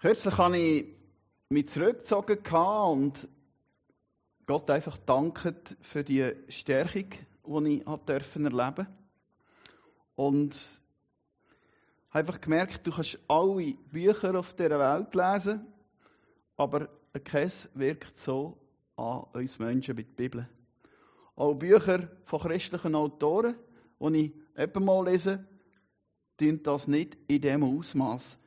Kürzlich habe ich mich zurückgezogen und Gott einfach danken für die Stärkung, die ich erleben durfte. Und habe einfach gemerkt, du kannst alle Bücher auf dieser Welt lesen, aber keins wirkt so an uns Menschen wie die Bibel. Auch Bücher von christlichen Autoren, die ich eben mal lese, tun das nicht in dem Ausmaß.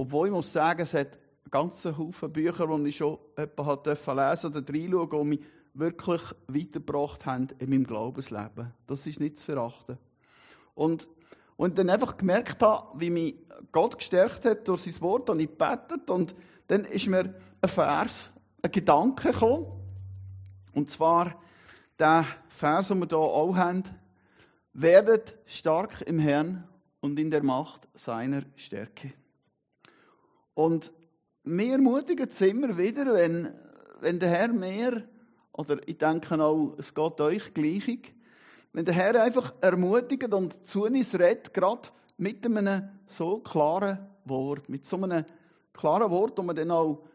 Obwohl ich muss sagen, es hat ganzen Haufen Bücher, die ich schon lesen durfte oder reinschauen, die mich wirklich weitergebracht haben in meinem Glaubensleben. Das ist nicht zu verachten. Und, und dann einfach gemerkt habe, wie mich Gott gestärkt hat durch sein Wort, und ich gebetet und dann ist mir ein Vers, ein Gedanke gekommen. Und zwar der Vers, den wir hier auch haben. Werdet stark im Herrn und in der Macht seiner Stärke. Und wir ermutigen es immer wieder, wenn, wenn der Herr mehr, oder ich denke auch, es geht euch gleich, wenn der Herr einfach ermutigt und zu uns redet, gerade mit einem so klaren Wort, mit so einem klaren Wort, das wir dann auch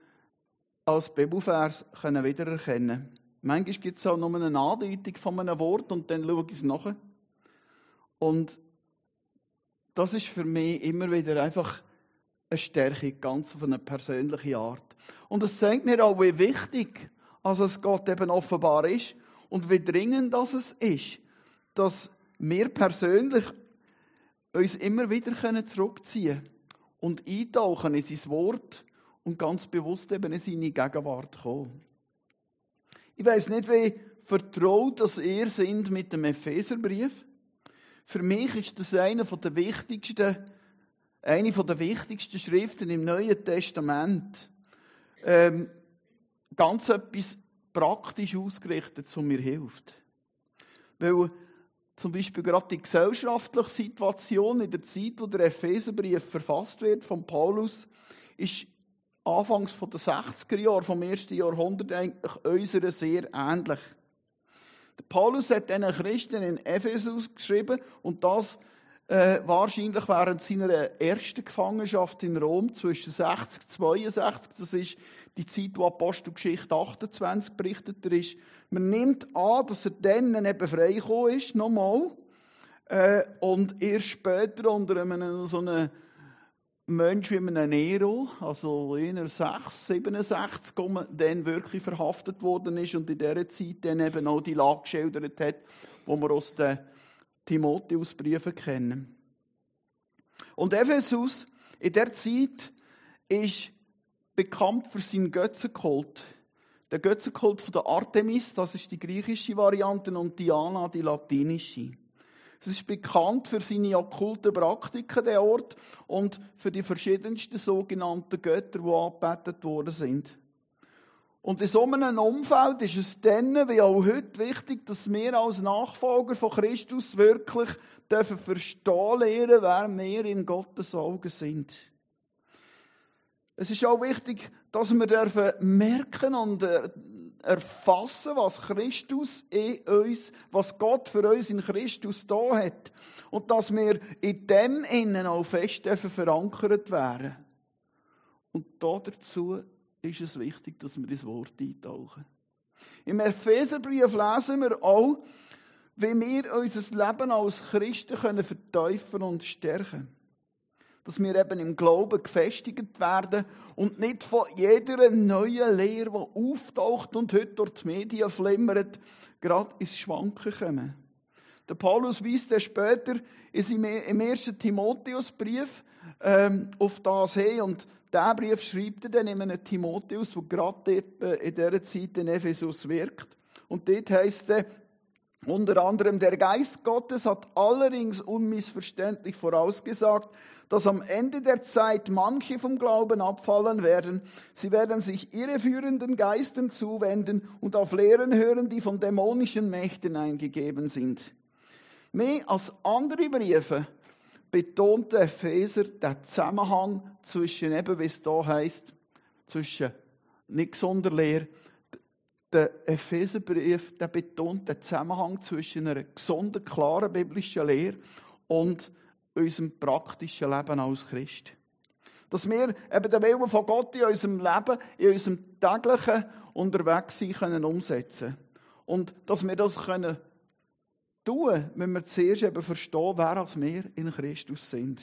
als Bibelvers können wiedererkennen können. Manchmal gibt es auch nur eine Andeutung von einem Wort und dann schaue ich es nach. Und das ist für mich immer wieder einfach eine Stärke, ganz auf eine persönliche Art. Und es zeigt mir auch, wie wichtig also es Gott eben offenbar ist und wie dringend das es ist, dass wir persönlich uns immer wieder zurückziehen können und eintauchen in sein Wort und ganz bewusst eben in seine Gegenwart kommen. Ich weiß nicht, wie vertraut dass ihr sind mit dem Epheserbrief. Für mich ist das eine der wichtigsten, eine der wichtigsten Schriften im Neuen Testament. Ähm, ganz etwas praktisch ausgerichtet, was mir hilft. Weil zum Beispiel gerade die gesellschaftliche Situation in der Zeit, wo der Epheserbrief verfasst wird von Paulus, ist anfangs von den 60er Jahren vom ersten Jahrhundert eigentlich unserer sehr ähnlich. Der Paulus hat diesen Christen in Ephesus geschrieben und das äh, wahrscheinlich während seiner ersten Gefangenschaft in Rom zwischen 60 und 62. Das ist die Zeit, wo Apostelgeschichte 28 berichtet ist. Man nimmt an, dass er dann eben freigekommen ist, nochmal. Äh, und erst später unter einem so einem Mensch wie einem Nero, also in 6, 67, dann wirklich verhaftet worden ist und in dieser Zeit dann eben auch die Lage geschildert hat, wo wir aus den Timotheusbriefen kennen. Und Ephesus in der Zeit ist bekannt für seinen Götzenkult. Der Götzenkult von der Artemis, das ist die griechische Variante, und Diana, die latinische. Es ist bekannt für seine okkulten Praktiken, der Ort, und für die verschiedensten sogenannten Götter, die angebetet worden sind. Und in so einem Umfeld ist es dann, wie auch heute, wichtig, dass wir als Nachfolger von Christus wirklich dürfen verstehen lernen, wer wir in Gottes Augen sind. Es ist auch wichtig, dass wir dürfen merken und äh, erfassen, was Christus in uns, was Gott für uns in Christus da hat. Und dass wir in dem Innen auch fest dürfen verankert werden. Und dazu ist es wichtig, dass wir das Wort eintauchen. Im Epheserbrief lesen wir auch, wie wir unser Leben als Christen können verteufeln und stärken dass wir eben im Glauben gefestigt werden und nicht von jeder neuen Lehre, die auftaucht und heute durch die Medien flimmert, gerade ins Schwanken kommen. Der Paulus weist dann später im ersten Timotheusbrief ähm, auf das hin und der Brief schreibt er dann in einem Timotheus, der gerade äh, in dieser Zeit in Ephesus wirkt. Und dort heißt es, unter anderem, der Geist Gottes hat allerdings unmissverständlich vorausgesagt, dass am Ende der Zeit manche vom Glauben abfallen werden. Sie werden sich irreführenden Geistern zuwenden und auf Lehren hören, die von dämonischen Mächten eingegeben sind. Mehr als andere Briefe betont der Epheser den Zusammenhang zwischen, eben wie es da heißt, zwischen nicht gesunder Lehre. Der Epheserbrief der betont den Zusammenhang zwischen einer gesunden, klaren biblischen Lehre und unserem praktischen Leben als Christ. Dass wir eben den Willen von Gott in unserem Leben, in unserem täglichen Unterwegssein können umsetzen Und dass wir das können tun, wenn wir zuerst eben verstehen, wer als wir in Christus sind.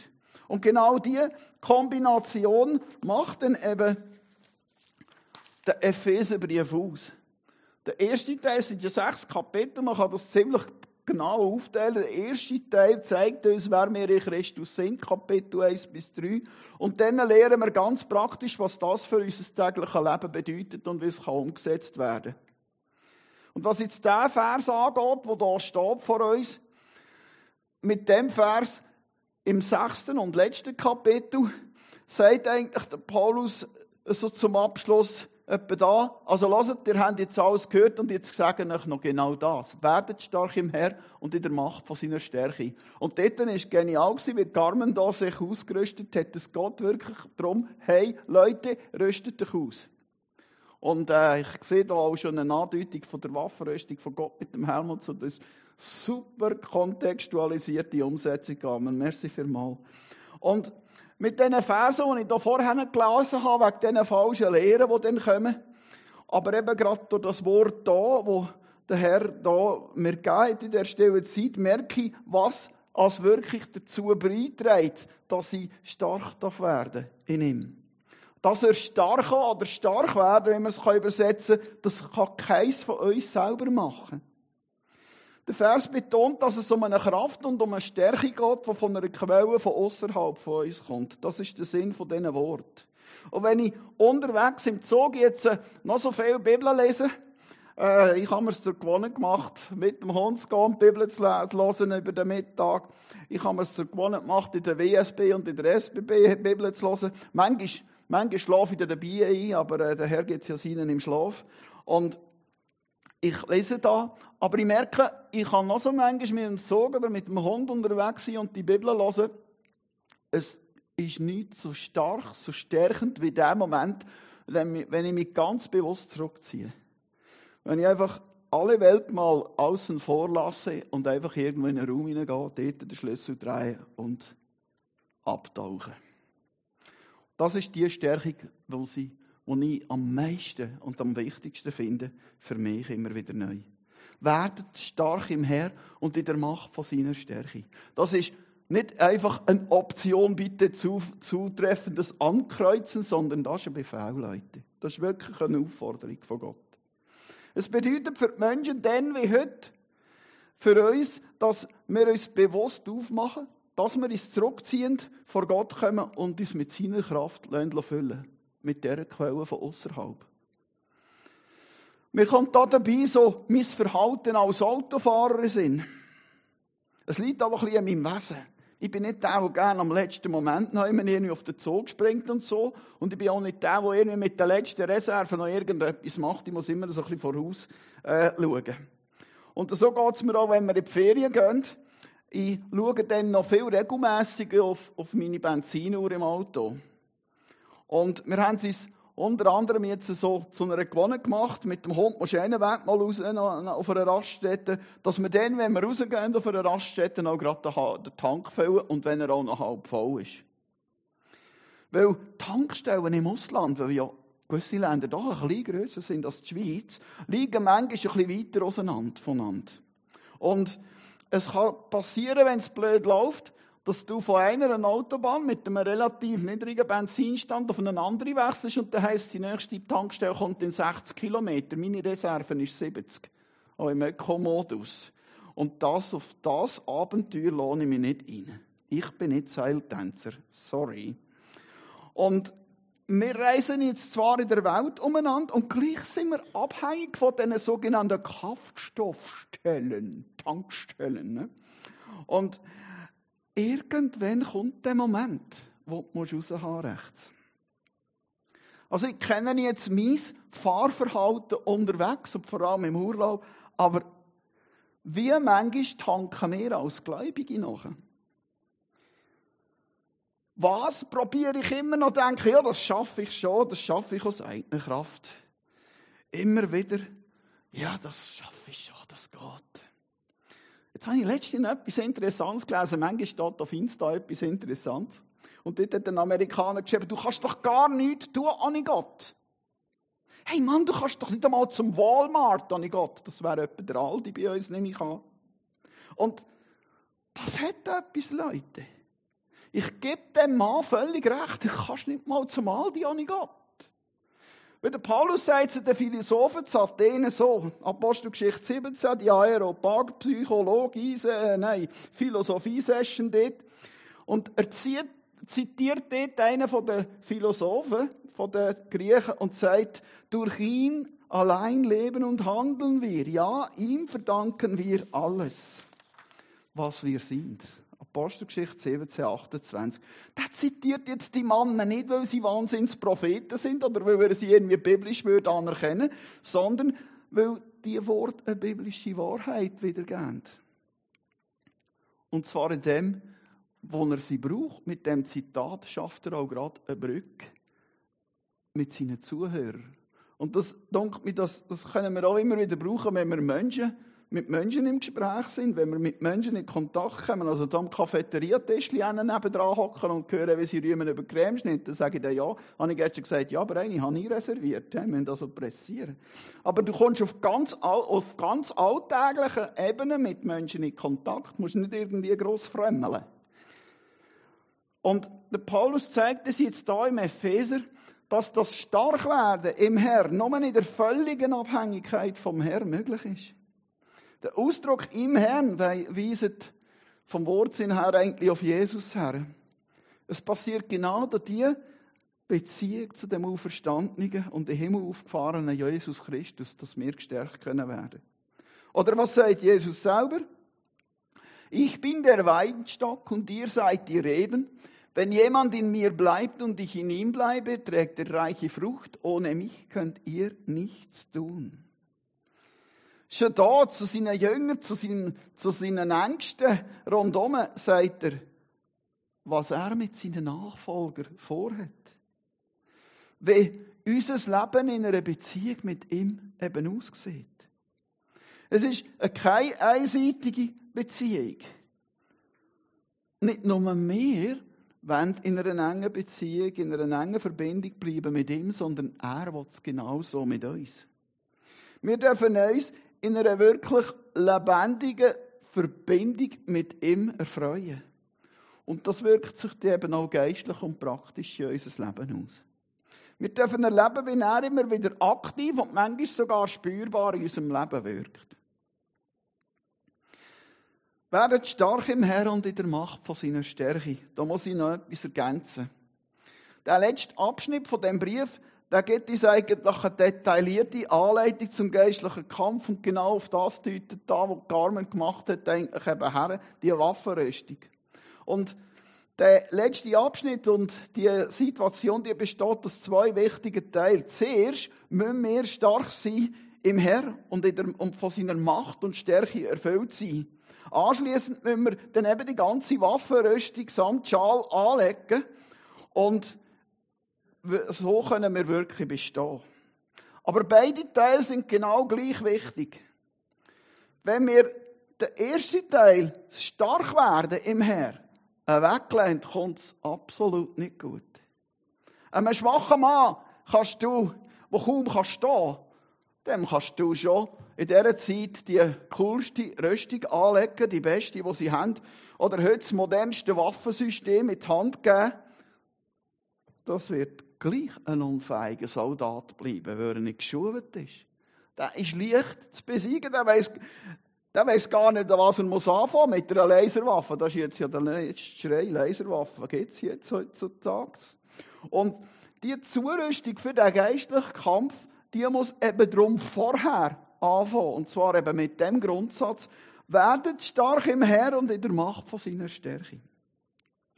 Und genau diese Kombination macht dann eben den Epheserbrief aus. Der erste Teil sind ja sechs Kapitel, man kann das ziemlich genau aufteilen. Der erste Teil zeigt uns, wer wir in Christus sind, Kapitel 1 bis 3. Und dann lernen wir ganz praktisch, was das für unser tägliches Leben bedeutet und wie es kann umgesetzt werden Und was jetzt der Vers angeht, der da steht vor uns, mit dem Vers im sechsten und letzten Kapitel sagt eigentlich der Paulus so zum Abschluss, etwa da. Also lasst, ihr habt jetzt alles gehört und jetzt sage ich euch noch genau das. Werdet stark im Herr und in der Macht von seiner Stärke. Und dort war es genial, wie Carmen da sich ausgerüstet hat. Es geht wirklich darum, hey Leute, rüstet euch aus. Und äh, ich sehe da auch schon eine Andeutung von der Waffenrüstung von Gott mit dem Helm und so. Das ist super kontextualisierte Umsetzung. Amen. Merci vielmals. Und mit diesen Versen, die ich hier vorher gelesen habe, wegen diesen falschen Lehren, die dann kommen. Aber eben gerade durch das Wort da, wo der Herr da mir geht in der Stelle Zeit, merke ich, was als wirklich dazu beiträgt, dass ich stark werden in ihm. Dass er stark oder stark werden, wenn man es übersetzen kann, das kann keins von uns selber machen. Der Vers betont, dass es um eine Kraft und um eine Stärke geht, die von einer Quelle von außerhalb von uns kommt. Das ist der Sinn von diesen Worten. Und wenn ich unterwegs im Zug jetzt äh, noch so viel Bibel lese, äh, ich habe mir es zur Gewohnheit gemacht, mit dem Hund zu gehen, die Bibel zu lesen über den Mittag. Ich habe mir es zur Gewohnheit gemacht, in der WSB und in der SBB Bibel zu lesen. Manchmal, manchmal schlafe ich da dabei ein, aber äh, der Herr geht es ja seinen im Schlaf. Und ich lese da, aber ich merke, ich kann noch so manchmal mit dem Zug oder mit dem Hund unterwegs sein und die Bibel lesen. Es ist nicht so stark, so stärkend wie der Moment, wenn ich mich ganz bewusst zurückziehe. Wenn ich einfach alle Welt mal außen vor lasse und einfach irgendwo in einen Raum hineingehe, dort den Schlüssel drehen und abtauchen. Das ist die Stärkung, die ich am meisten und am wichtigsten finde, für mich immer wieder neu. Werdet stark im Herr und in der Macht von seiner Stärke. Das ist nicht einfach eine Option, bitte zutreffendes Ankreuzen, sondern das ist ein Befehl, Leute. Das ist wirklich eine Aufforderung von Gott. Es bedeutet für die Menschen dann wie heute, für uns, dass wir uns bewusst aufmachen, dass wir uns zurückziehen, vor Gott kommen und uns mit seiner Kraft füllen mit dieser Quelle von außerhalb. Mir kommt da dabei so mein Verhalten als Autofahrer in Es liegt aber ein bisschen an meinem Wesen. Ich bin nicht der, der gerne am letzten Moment noch irgendwie auf den Zug springt und so. Und ich bin auch nicht der, der irgendwie mit der letzten Reserve noch irgendetwas macht. Ich muss immer so ein bisschen voraus äh, schauen. Und so geht es mir auch, wenn wir in die Ferien gehen. Ich schaue dann noch viel regelmäßiger auf, auf meine Benzinuhr im Auto. Und wir haben es unter anderem jetzt so zu einer Gewohnheit gemacht, mit dem Hund musst du einen Weg mal raus auf einer Raststätte, dass wir dann, wenn wir rausgehen auf einer Raststätte, auch gerade den Tank füllen und wenn er auch noch halb voll ist. Weil Tankstellen im Ausland, weil ja gewisse Länder doch ein bisschen grösser sind als die Schweiz, liegen manchmal ein bisschen weiter auseinander voneinander. Und es kann passieren, wenn es blöd läuft, dass du von einer Autobahn mit einem relativ niedrigen Benzinstand auf eine andere wechselst und dann heisst, die nächste Tankstelle kommt in 60 Kilometer. Meine Reserve ist 70. Auch im Ökomodus. Und das, auf das Abenteuer lohne ich mich nicht ein. Ich bin nicht Seiltänzer. Sorry. Und wir reisen jetzt zwar in der Welt umeinander und gleich sind wir abhängig von diesen sogenannten Kraftstoffstellen, Tankstellen. Ne? Und irgendwann kommt der Moment, wo du raushaben rechts. Also ich kenne jetzt mein Fahrverhalten unterwegs und vor allem im Urlaub, aber wie manchmal tanken wir als Gläubige noch? Was probiere ich immer noch denke, ja, das schaffe ich schon, das schaffe ich aus eigener Kraft. Immer wieder, ja, das schaffe ich schon, das geht. Jetzt habe ich letztens etwas Interessantes gelesen. Manchmal steht auf Insta etwas Interessantes. Und dort hat ein Amerikaner geschrieben, du kannst doch gar nichts tun, an Gott. Hey Mann, du kannst doch nicht einmal zum Walmart, an Gott. Das wäre etwa der Aldi bei uns, nehme ich an. Und das hat etwas, Leute. Ich gebe dem Mann völlig recht, du kannst nicht mal zum Aldi, an Gott. Wenn der Paulus sagt zu den Philosophen zu Athen so, Apostelgeschichte 17, die Aeropag, Psychologie, äh, nein, Philosophie-Session dort, und er zitiert dort einen von den Philosophen, von den Griechen, und sagt, durch ihn allein leben und handeln wir. Ja, ihm verdanken wir alles, was wir sind. Apostelgeschichte 17, 28. Der zitiert jetzt die Männer nicht, weil sie Wahnsinnspropheten sind oder weil er sie irgendwie biblisch würde anerkennen, sondern weil die Worte eine biblische Wahrheit wiedergeben. Und zwar in dem, wo er sie braucht. Mit dem Zitat schafft er auch gerade eine Brücke mit seinen Zuhörern. Und das, denke das, das können wir auch immer wieder brauchen, wenn wir Menschen mit Menschen im Gespräch sind, wenn wir mit Menschen in Kontakt kommen, also da am Cafeteria-Tischli nebendran hocken und hören, wie sie rühmen über Cremeschnitt, dann sage ich dann ja. Habe ich gestern gesagt, ja, aber eine habe ich reserviert. Wir müssen das so pressieren. Aber du kommst auf ganz, auf ganz alltäglichen Ebenen mit Menschen in Kontakt, musst nicht irgendwie gross frömmeln. Und der Paulus zeigt es jetzt da im Epheser, dass das Starkwerden im Herrn nur in der völligen Abhängigkeit vom Herrn möglich ist. Der Ausdruck im Herrn weist vom Wortsinn her eigentlich auf Jesus her. Es passiert genau durch die Beziehung zu dem Auferstandenen und dem Himmel aufgefahrenen Jesus Christus, dass wir gestärkt können werden. Oder was sagt Jesus selber? Ich bin der Weinstock und ihr seid die Reben. Wenn jemand in mir bleibt und ich in ihm bleibe, trägt er reiche Frucht. Ohne mich könnt ihr nichts tun. Schon da zu seinen Jüngern, zu seinen, zu seinen Ängsten rundherum sagt er, was er mit seinen Nachfolgern vorhat. Wie unser Leben in einer Beziehung mit ihm eben aussieht. Es ist keine einseitige Beziehung. Nicht nur wir wollen in einer engen Beziehung, in einer engen Verbindung bleiben mit ihm, sondern er will es genauso mit uns. Wir dürfen uns in einer wirklich lebendigen Verbindung mit ihm erfreuen. Und das wirkt sich eben auch geistlich und praktisch in unser Leben aus. Wir dürfen erleben, wie er immer wieder aktiv und manchmal sogar spürbar in unserem Leben wirkt. Werdet stark im Herrn und in der Macht von seiner Stärke. Da muss ich noch etwas ergänzen. Der letzte Abschnitt von dem Brief da gibt es eigentlich eine detaillierte Anleitung zum geistlichen Kampf und genau auf das deutet da, was Carmen gemacht hat, eigentlich eben her, die Waffenrüstung. Und der letzte Abschnitt und die Situation, die besteht aus zwei wichtigen Teilen. Zuerst müssen wir stark sein im Herr und, der, und von seiner Macht und Stärke erfüllt sein. Anschließend müssen wir dann eben die ganze Waffenrüstung samt Schal anlegen und so können wir wirklich bestehen. Aber beide Teile sind genau gleich wichtig. Wenn wir den ersten Teil stark werden im Herr weglehnen, kommt es absolut nicht gut. Einem schwachen Mann kannst du, der kaum kann stehen dem kannst du schon in dieser Zeit die coolste Rüstung anlegen, die beste, die sie haben, oder heute das modernste Waffensystem in die Hand geben. Das wird gleich ein unfähiger Soldat bleiben, weil er nicht geschult ist. Der ist leicht zu besiegen, der weiß, der weiß gar nicht, was er muss anfangen mit einer Laserwaffe. Das ist jetzt ja der letzte Schrei, Laserwaffe gibt es jetzt heutzutage. Und die Zurüstung für den geistlichen Kampf, die muss eben darum vorher anfangen. Und zwar eben mit dem Grundsatz, werdet stark im Herr und in der Macht von seiner Stärke.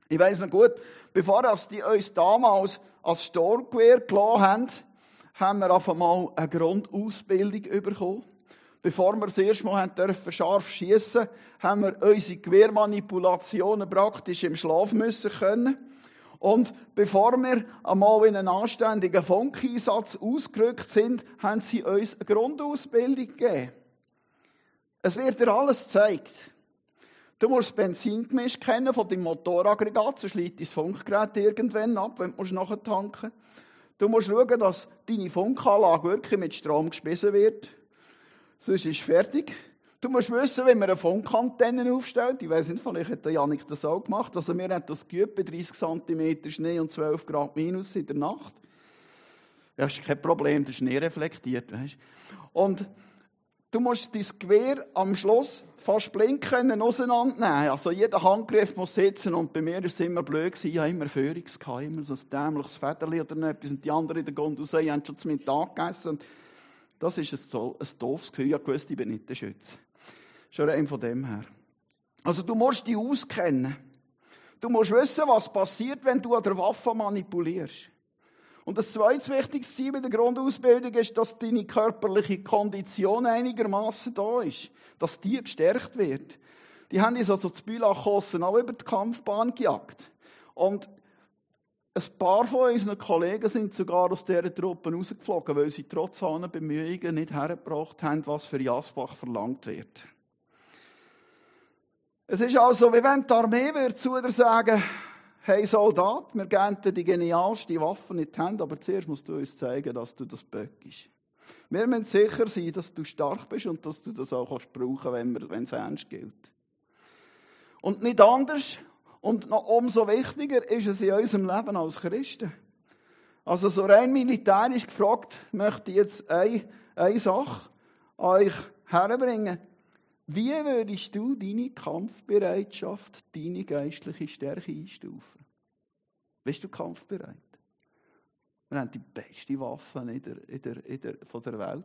Ich weiß noch gut, bevor die uns damals als Sturmgewehr gelassen haben, haben wir auf einmal eine Grundausbildung bekommen. Bevor wir das erste Mal dürfen scharf schiessen, haben wir unsere Gewehrmanipulationen praktisch im Schlaf müssen können. Und bevor wir einmal in einen anständigen Funkeinsatz ausgerückt sind, haben sie uns eine Grundausbildung gegeben. Es wird dir alles gezeigt. Du musst das Benzingemisch kennen von deinem Motoraggregat, sonst liegt dein Funkgerät irgendwann ab, wenn du nachtanken musst. Du musst schauen, dass deine Funkanlage wirklich mit Strom gespissen wird. Sonst ist es fertig. Du musst wissen, wie man eine Funkantenne aufstellt. Ich weiß nicht, vielleicht hat der Janik das auch gemacht. Also wir haben das geübt bei 30 cm Schnee und 12 Grad minus in der Nacht. Ja, ist kein Problem, der Schnee reflektiert. Weißt? Und du musst dein Gewehr am Schluss fast blind können auseinandernehmen. Also jeder Handgriff muss sitzen und bei mir war es immer blöd gewesen. Ich hatte immer Führungs, immer so ein dämliches Federli oder etwas und die anderen in der Gondel haben schon zum Mittag gegessen. Das ist ein, ein doofes Gefühl. Ich wusste, ich bin nicht der Schütze. Schon rein von dem her. Also du musst dich auskennen. Du musst wissen, was passiert, wenn du an der Waffe manipulierst. Und das zweite wichtigste Ziel bei der Grundausbildung ist, dass deine körperliche Kondition einigermaßen da ist. Dass die gestärkt wird. Die haben uns also zu Bülachkossen auch über die Kampfbahn gejagt. Und ein paar von unseren Kollegen sind sogar aus dieser Truppe rausgeflogen, weil sie trotz aller Bemühungen nicht hergebracht haben, was für Jasbach verlangt wird. Es ist also, wie wenn die Armee würde zu dir sagen, hey Soldat, wir geben dir die genialste Waffe in die Hände, aber zuerst musst du uns zeigen, dass du das böckst. Wir müssen sicher sein, dass du stark bist und dass du das auch kannst brauchen wenn, wenn es ernst gilt. Und nicht anders und noch umso wichtiger ist es in unserem Leben als Christen. Also so rein militärisch gefragt, möchte ich jetzt eine, eine Sache euch herbringen. Wie würdest du deine Kampfbereitschaft, deine geistliche Stärke einstufen? Bist du kampfbereit? Wir haben die beste Waffe in der, in der, in der, von der Welt.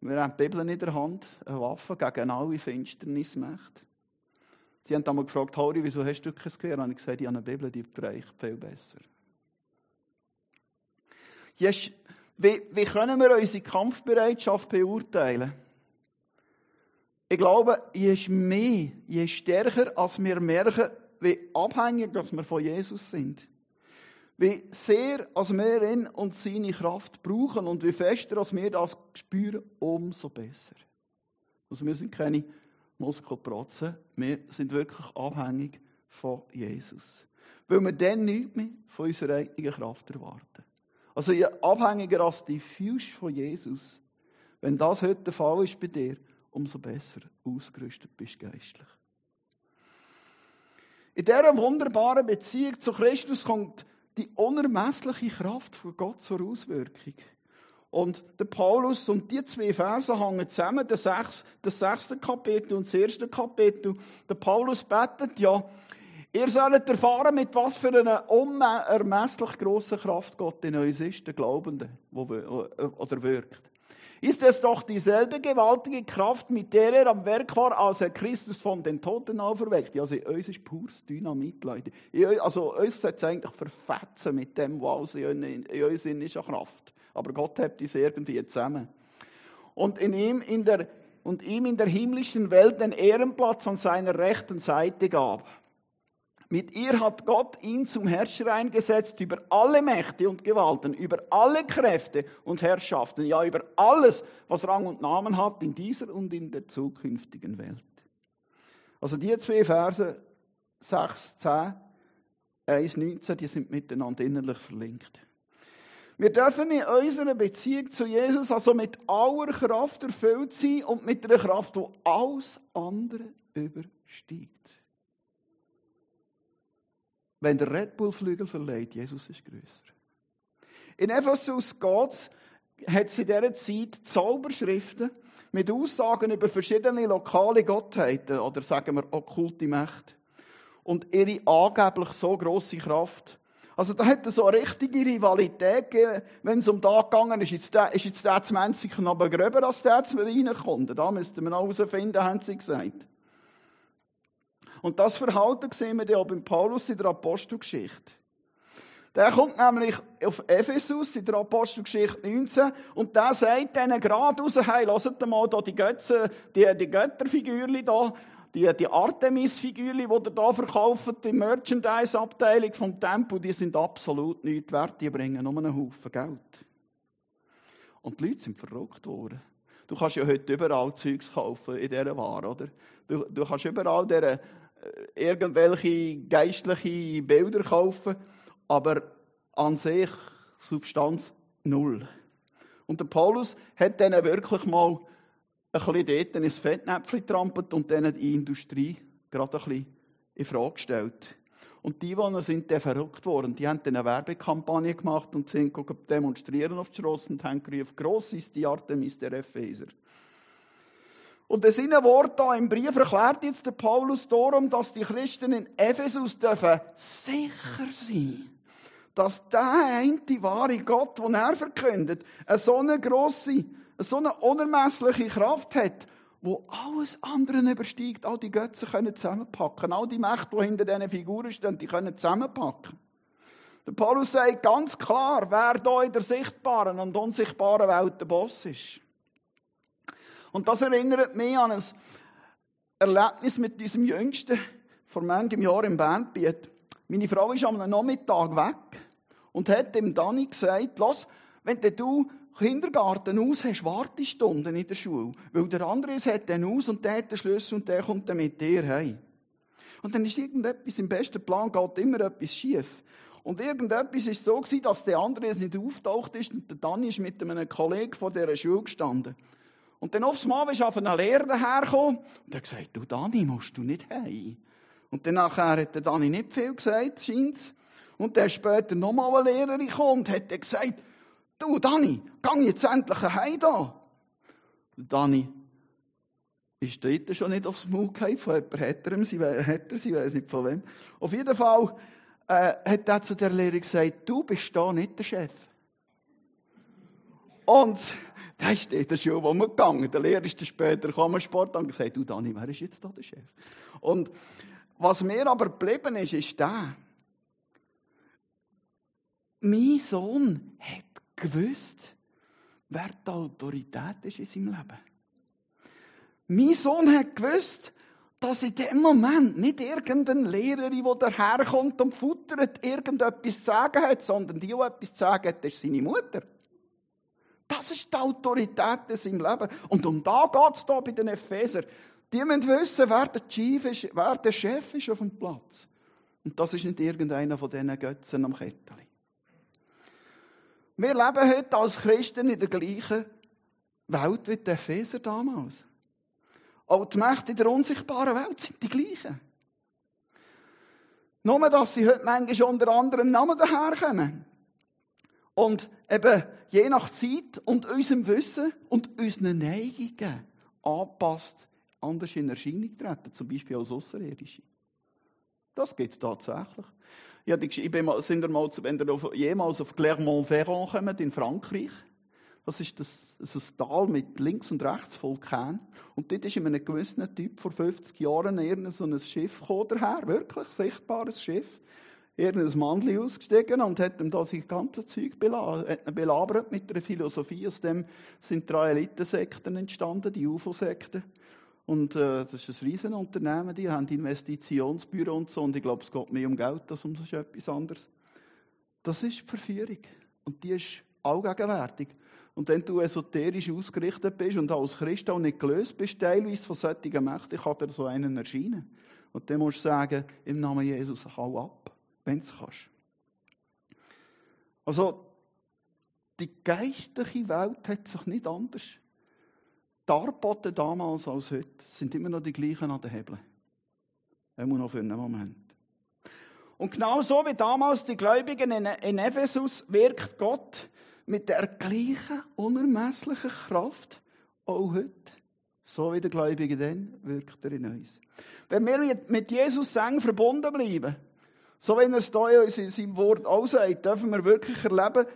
Wir haben die Bibel in der Hand, eine Waffe gegen alle Finsternismächte. Sie haben einmal gefragt, Hori, wieso hast du kein Gewehr? Und ich gesagt, ich habe eine Bibel, die reicht viel besser. Wie, wie können wir unsere Kampfbereitschaft beurteilen? Ich glaube, je mehr, je stärker, als wir merken, wie abhängig dass wir von Jesus sind. Wie sehr, als wir ihn und seine Kraft brauchen und wie fester, als wir das spüren, umso besser. Also wir sind keine Muskelprotzen, wir sind wirklich abhängig von Jesus. Weil wir dann nichts mehr von unserer eigenen Kraft erwarten. Also je abhängiger als die Füße von Jesus, wenn das heute der Fall ist bei dir, umso besser ausgerüstet bist geistlich. In dieser wunderbaren Beziehung zu Christus kommt die unermessliche Kraft von Gott zur Auswirkung. Und der Paulus und die zwei Verse hängen zusammen, das, sechs, das sechste Kapitel und das erste Kapitel. Der Paulus betet ja, ihr sollt erfahren, mit was für einer unermesslich grossen Kraft Gott in uns ist, der Glaubende, oder wirkt ist es doch dieselbe gewaltige Kraft, mit der er am Werk war, als er Christus von den Toten auferweckte. Also uns ist pures Dynamit, Leute. Also uns sollte es eigentlich verfetzen mit dem, was in, in uns ist an Kraft. Aber Gott hat dies irgendwie zusammen. Und in ihm in der, und ihm in der himmlischen Welt den Ehrenplatz an seiner rechten Seite gab. Mit ihr hat Gott ihn zum Herrscher eingesetzt über alle Mächte und Gewalten, über alle Kräfte und Herrschaften, ja über alles, was Rang und Namen hat in dieser und in der zukünftigen Welt. Also die zwei Verse 6, 10, 1, 19, die sind miteinander innerlich verlinkt. Wir dürfen in unserer Beziehung zu Jesus also mit aller Kraft erfüllt sein und mit einer Kraft, die alles andere übersteigt. Wenn der Red Bull Flügel verleiht, Jesus ist größer. In Ephesus geht's, hat es in dieser Zeit Zauberschriften mit Aussagen über verschiedene lokale Gottheiten oder sagen wir okkulte Mächte und ihre angeblich so große Kraft. Also da es so eine richtige Rivalität gegeben, wenn es um da gegangen ist, jetzt, ist jetzt der 20 noch gröber als der zu reinkommen. Da müssten wir noch herausfinden, haben sie gesagt. Und das Verhalten sehen wir dann auch beim Paulus in der Apostelgeschichte. Der kommt nämlich auf Ephesus in der Apostelgeschichte 19 und der sagt denen gerade raus, hey, hört mal da die Götze, die, die Götterfigürli da, die, die Artemis-Figürli, die ihr da verkauft, die Merchandise-Abteilung vom Tempel, die sind absolut nichts wert, die bringen nur einen Haufen Geld. Und die Leute sind verrückt worden. Du kannst ja heute überall Zeugs kaufen in dieser Ware, oder? Du, du kannst überall äh, irgendwelche geistliche Bilder kaufen, aber an sich Substanz null. Und der Paulus hat dann wirklich mal ein bisschen dort ins Fettnäpfchen getrampelt und dann die Industrie gerade ein bisschen in Frage gestellt. Und die Einwohner sind dann verrückt worden. Die haben dann eine Werbekampagne gemacht und sind demonstrieren auf die Straße und haben gerufen, gross ist die Artemis der Epheser. Und in seinem Wort da im Brief erklärt jetzt der Paulus darum, dass die Christen in Ephesus dürfen sicher sein dass der eine wahre Gott, den er verkündet, eine so eine grosse, so eine unermessliche Kraft hat, wo alles andere übersteigt. All die Götzen können zusammenpacken. All die Mächte, die hinter diesen Figuren stehen, die können zusammenpacken. Der Paulus sagt ganz klar, wer da in der sichtbaren und unsichtbaren Welt der Boss ist. Und das erinnert mich an ein Erlebnis mit diesem Jüngsten vor manchem Jahr im Bandbiet. Meine Frau ist am Nachmittag weg und hat dem Dani gesagt, los, wenn du Kindergarten aus hast, Wartestunden in der Schule. Weil der andere hat den aus und der hat den Schlüssel und der kommt dann mit dir heim. Und dann ist irgendetwas im besten Plan, geht immer etwas schief. Und irgendetwas ist so gewesen, dass der andere nicht auftaucht ist und der Dani ist mit einem Kollegen von dieser Schule gestanden. Und dann aufs Mal ist auf einen Lehrer dahergekommen und er hat gesagt, du Dani, musst du nicht heim. Und dann nachher hat der Dani nicht viel gesagt, scheint's. Und dann später nochmal eine Lehrerin gekommen und hat gesagt, du Dani, gang jetzt endlich heim da. Dani ist dort schon nicht aufs Maul gefallen, von jemandem hat er, sie, hat er, sie weiß nicht von wem. Auf jeden Fall äh, hat er zu der Lehrerin gesagt, du bist da nicht der Chef. Und da ist dort schon wo wir gegangen. Der Lehrer ist dann später gekommen, Sport und gesagt, du Dani, wer ist jetzt da der Chef? Und was mir aber geblieben ist, ist der, mein Sohn hat gewusst, wer die Autorität ist in seinem Leben. Mein Sohn hat gewusst, dass in dem Moment nicht irgendeine Lehrerin, die daherkommt und futtert, irgendetwas zu sagen hat, sondern die, die etwas zu sagen hat, ist seine Mutter. Das ist die Autorität in seinem Leben. Und um da geht es bei den Epheser. Die müssen wissen, wer der, Chief ist, wer der Chef ist auf dem Platz. Und das ist nicht irgendeiner von diesen Götzen am Kettchen. Wir leben heute als Christen in der gleichen Welt wie die Epheser damals. Auch die Mächte der unsichtbaren Welt sind die gleichen. Nur, dass sie heute manchmal unter anderem Namen daherkommen. Und eben je nach Zeit und unserem Wissen und unseren Neigungen anpasst, anders in Erscheinung treten, zum Beispiel als Außerirdische. Das gibt es tatsächlich. Ich bin mal, sind wir mal, wenn ihr jemals auf Clermont-Ferrand kommt, in Frankreich, das ist das, das ist ein Tal mit links und rechts Vulkan. Und dort ist in einem gewissen Typ vor 50 Jahren irgendein so ein Schiff gekommen daher, wirklich sichtbares Schiff. Irgendein Mandli ausgestiegen und hat ihm da sein ganzes Zeug belabert mit einer Philosophie. Aus dem sind drei Elitensekten entstanden, die UFO-Sekten. Und äh, das ist ein Riesenunternehmen, die haben Investitionsbüro und so. Und ich glaube, es geht mehr um Geld als um so etwas anderes. Das ist die Verführung. Und die ist allgegenwärtig. Und wenn du esoterisch ausgerichtet bist und als Christ auch nicht gelöst bist, teilweise von solchen Mächten, kann dir so einen erscheinen. Und dann musst du sagen, im Namen Jesus, hau ab, wenn du es kannst. Also, die geistliche Welt hat sich nicht anders Darboten damals als heute sind immer noch die gleichen an den Hebeln. Immer noch für einen Moment. Und genau so wie damals die Gläubigen in Ephesus wirkt Gott mit der gleichen unermesslichen Kraft auch heute. So wie der Gläubige dann wirkt er in uns. Wenn wir mit Jesus eng verbunden bleiben, so wie er es hier in seinem Wort auch sagt, dürfen wir wirklich erleben,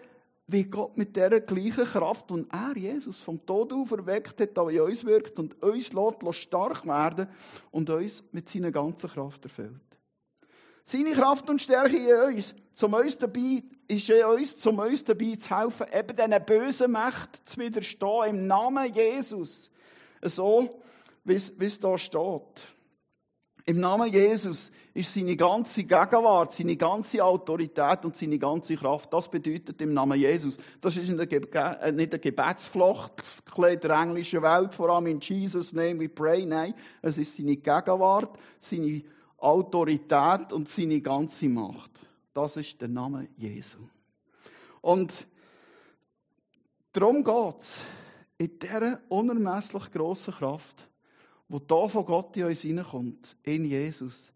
wie Gott mit dieser gleichen Kraft, und er, Jesus, vom Tod auferweckt hat, auch in uns wirkt und uns lässt, stark werden und uns mit seiner ganzen Kraft erfüllt. Seine Kraft und Stärke in uns, zum uns dabei, ist in uns, zum uns dabei zu helfen, eben diesen bösen Mächten zu widerstehen, im Namen Jesus. So, wie es da steht. Im Namen Jesus ist seine ganze Gegenwart, seine ganze Autorität und seine ganze Kraft. Das bedeutet im Namen Jesus. Das ist nicht eine Gebetsflucht in der englischen Welt, vor allem in Jesus' Name we pray. Nein, es ist seine Gegenwart, seine Autorität und seine ganze Macht. Das ist der Name Jesu. Und darum geht es in dieser unermesslich grossen Kraft, wo da von Gott in uns hineinkommt, in Jesus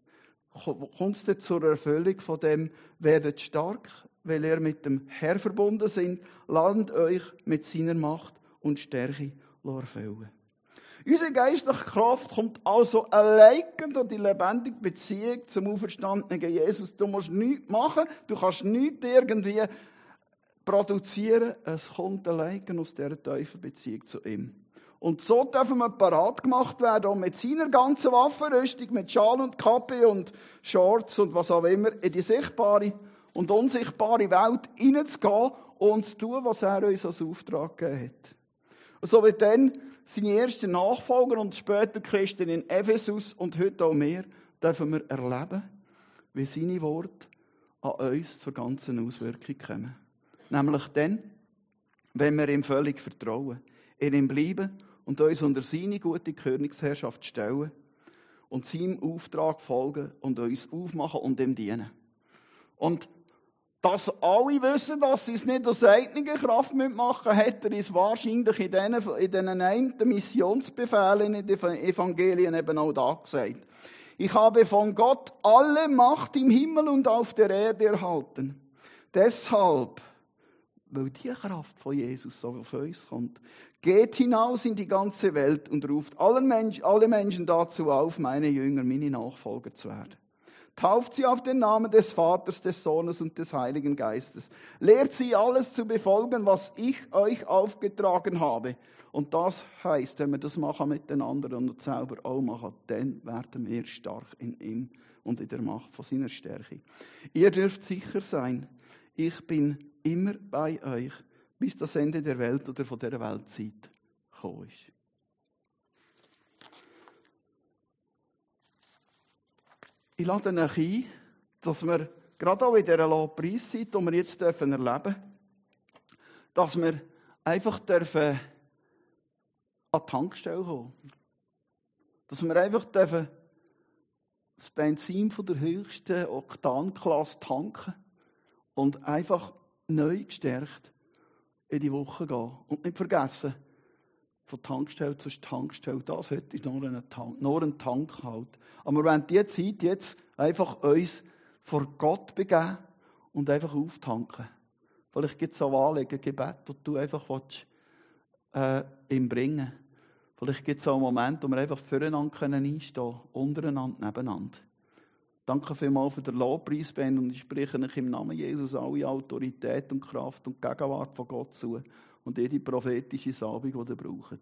kommt es zur Erfüllung von dem, werdet stark, weil ihr mit dem Herr verbunden sind, lasst euch mit seiner Macht und Stärke erfüllen. Unsere geistliche Kraft kommt also allein durch die lebendige Beziehung zum auferstandenen Jesus. Du musst nichts machen, du kannst nichts irgendwie produzieren. Es kommt allein aus dieser tiefen Beziehung zu ihm. Und so dürfen wir parat gemacht werden, um mit seiner ganzen Waffenrüstung, mit Schal und Kappe und Shorts und was auch immer, in die sichtbare und unsichtbare Welt hineinzugehen und zu tun, was er uns als Auftrag gegeben hat. So wie dann seine ersten Nachfolger und später Christen in Ephesus und heute auch mehr, dürfen wir erleben, wie seine Worte an uns zur ganzen Auswirkung kommen. Nämlich dann, wenn wir ihm völlig vertrauen, in ihm bleiben und uns unter seine gute Königsherrschaft stellen und seinem Auftrag folgen und uns aufmachen und ihm dienen. Und dass alle wissen, dass sie es nicht aus eigener Kraft mitmachen, hat er es wahrscheinlich in diesen, in diesen einen Missionsbefehlen in den Evangelien eben auch da gesagt. Ich habe von Gott alle Macht im Himmel und auf der Erde erhalten. Deshalb weil die Kraft von Jesus so auf uns kommt. Geht hinaus in die ganze Welt und ruft alle Menschen, alle Menschen dazu auf, meine Jünger, meine Nachfolger zu werden. Tauft sie auf den Namen des Vaters, des Sohnes und des Heiligen Geistes. Lehrt sie alles zu befolgen, was ich euch aufgetragen habe. Und das heißt, wenn wir das machen miteinander und selber auch machen, dann werden wir stark in ihm und in der Macht von seiner Stärke. Ihr dürft sicher sein, ich bin immer bei euch, bis das Ende der Welt oder von der Weltzeit gekommen ist. Ich lade euch ein, dass wir gerade auch in dieser Lobpreiszeit, die wir jetzt erleben dürfen, dass wir einfach dürfen an die Tankstelle kommen. Dass wir einfach dürfen das Benzin von der höchsten Oktanklasse tanken und einfach neu gestärkt in die Woche gehen. Und nicht vergessen, von Tankstelle zu Tankstelle, das heute ist nur ein Tank, nur ein Tank halt. Aber wir wollen diese Zeit jetzt einfach uns vor Gott begeben und einfach auftanken. Vielleicht gibt es auch Anliegen, Gebet, das du einfach willst, äh, ihm bringen Vielleicht gibt es auch einen Moment, wo wir einfach füreinander einstehen können, untereinander, nebeneinander. Danke vielmals für den Lobpreis, Ben, und ich spreche euch im Namen Jesus alle Autorität und Kraft und Gegenwart von Gott zu und jede prophetische Salbung, die ihr braucht.